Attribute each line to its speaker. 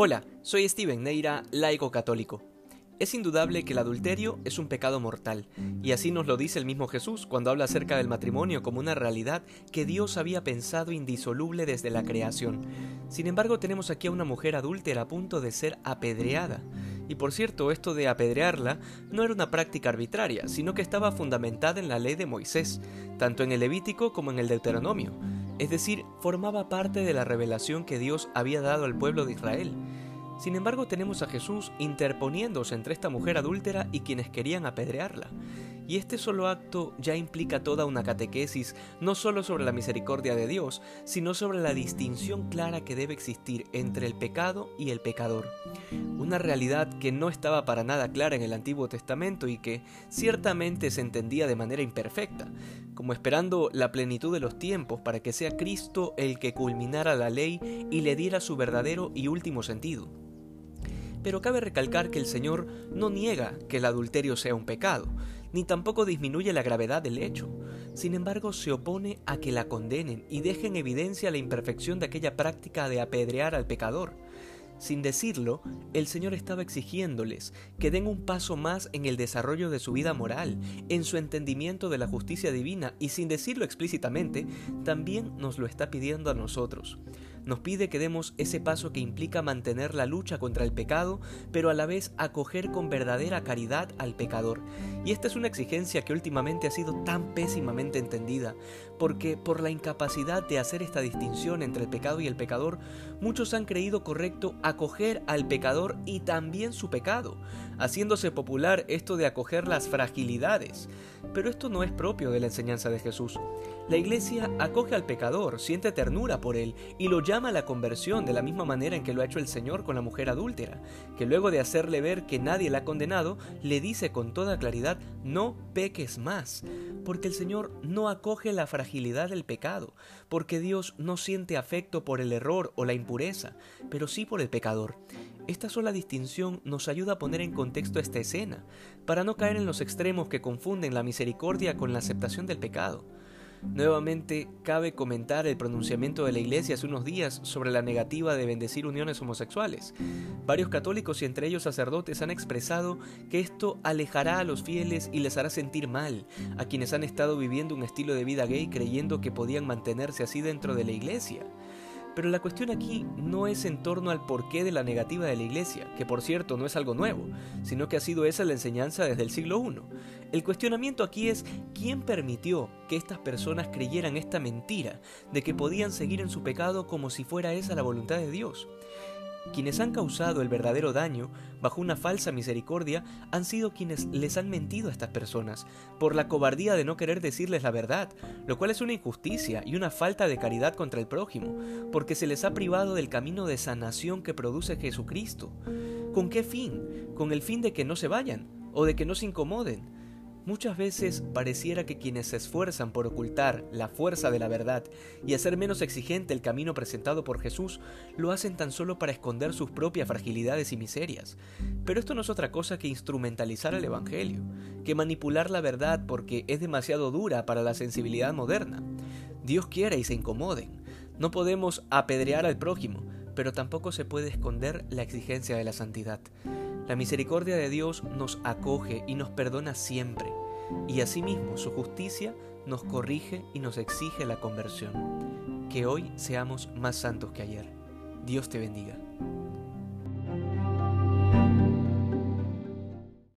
Speaker 1: Hola, soy Steven Neira, laico católico. Es indudable que el adulterio es un pecado mortal, y así nos lo dice el mismo Jesús cuando habla acerca del matrimonio como una realidad que Dios había pensado indisoluble desde la creación. Sin embargo, tenemos aquí a una mujer adúltera a punto de ser apedreada. Y por cierto, esto de apedrearla no era una práctica arbitraria, sino que estaba fundamentada en la ley de Moisés, tanto en el Levítico como en el Deuteronomio es decir, formaba parte de la revelación que Dios había dado al pueblo de Israel. Sin embargo, tenemos a Jesús interponiéndose entre esta mujer adúltera y quienes querían apedrearla. Y este solo acto ya implica toda una catequesis, no solo sobre la misericordia de Dios, sino sobre la distinción clara que debe existir entre el pecado y el pecador. Una realidad que no estaba para nada clara en el Antiguo Testamento y que ciertamente se entendía de manera imperfecta, como esperando la plenitud de los tiempos para que sea Cristo el que culminara la ley y le diera su verdadero y último sentido. Pero cabe recalcar que el Señor no niega que el adulterio sea un pecado, ni tampoco disminuye la gravedad del hecho. Sin embargo, se opone a que la condenen y deje en evidencia la imperfección de aquella práctica de apedrear al pecador. Sin decirlo, el Señor estaba exigiéndoles que den un paso más en el desarrollo de su vida moral, en su entendimiento de la justicia divina y sin decirlo explícitamente, también nos lo está pidiendo a nosotros nos pide que demos ese paso que implica mantener la lucha contra el pecado, pero a la vez acoger con verdadera caridad al pecador. Y esta es una exigencia que últimamente ha sido tan pésimamente entendida, porque por la incapacidad de hacer esta distinción entre el pecado y el pecador, muchos han creído correcto acoger al pecador y también su pecado, haciéndose popular esto de acoger las fragilidades. Pero esto no es propio de la enseñanza de Jesús. La iglesia acoge al pecador, siente ternura por él y lo llama a la conversión de la misma manera en que lo ha hecho el Señor con la mujer adúltera, que luego de hacerle ver que nadie la ha condenado, le dice con toda claridad, no peques más, porque el Señor no acoge la fragilidad del pecado, porque Dios no siente afecto por el error o la impureza, pero sí por el pecador. Esta sola distinción nos ayuda a poner en contexto esta escena, para no caer en los extremos que confunden la misericordia con la aceptación del pecado. Nuevamente, cabe comentar el pronunciamiento de la Iglesia hace unos días sobre la negativa de bendecir uniones homosexuales. Varios católicos y entre ellos sacerdotes han expresado que esto alejará a los fieles y les hará sentir mal a quienes han estado viviendo un estilo de vida gay creyendo que podían mantenerse así dentro de la Iglesia. Pero la cuestión aquí no es en torno al porqué de la negativa de la Iglesia, que por cierto no es algo nuevo, sino que ha sido esa la enseñanza desde el siglo I. El cuestionamiento aquí es quién permitió que estas personas creyeran esta mentira de que podían seguir en su pecado como si fuera esa la voluntad de Dios. Quienes han causado el verdadero daño bajo una falsa misericordia han sido quienes les han mentido a estas personas por la cobardía de no querer decirles la verdad, lo cual es una injusticia y una falta de caridad contra el prójimo, porque se les ha privado del camino de sanación que produce Jesucristo. ¿Con qué fin? Con el fin de que no se vayan o de que no se incomoden Muchas veces pareciera que quienes se esfuerzan por ocultar la fuerza de la verdad y hacer menos exigente el camino presentado por Jesús, lo hacen tan solo para esconder sus propias fragilidades y miserias. Pero esto no es otra cosa que instrumentalizar el Evangelio, que manipular la verdad porque es demasiado dura para la sensibilidad moderna. Dios quiere y se incomoden. No podemos apedrear al prójimo, pero tampoco se puede esconder la exigencia de la santidad. La misericordia de Dios nos acoge y nos perdona siempre, y asimismo su justicia nos corrige y nos exige la conversión. Que hoy seamos más santos que ayer. Dios te bendiga.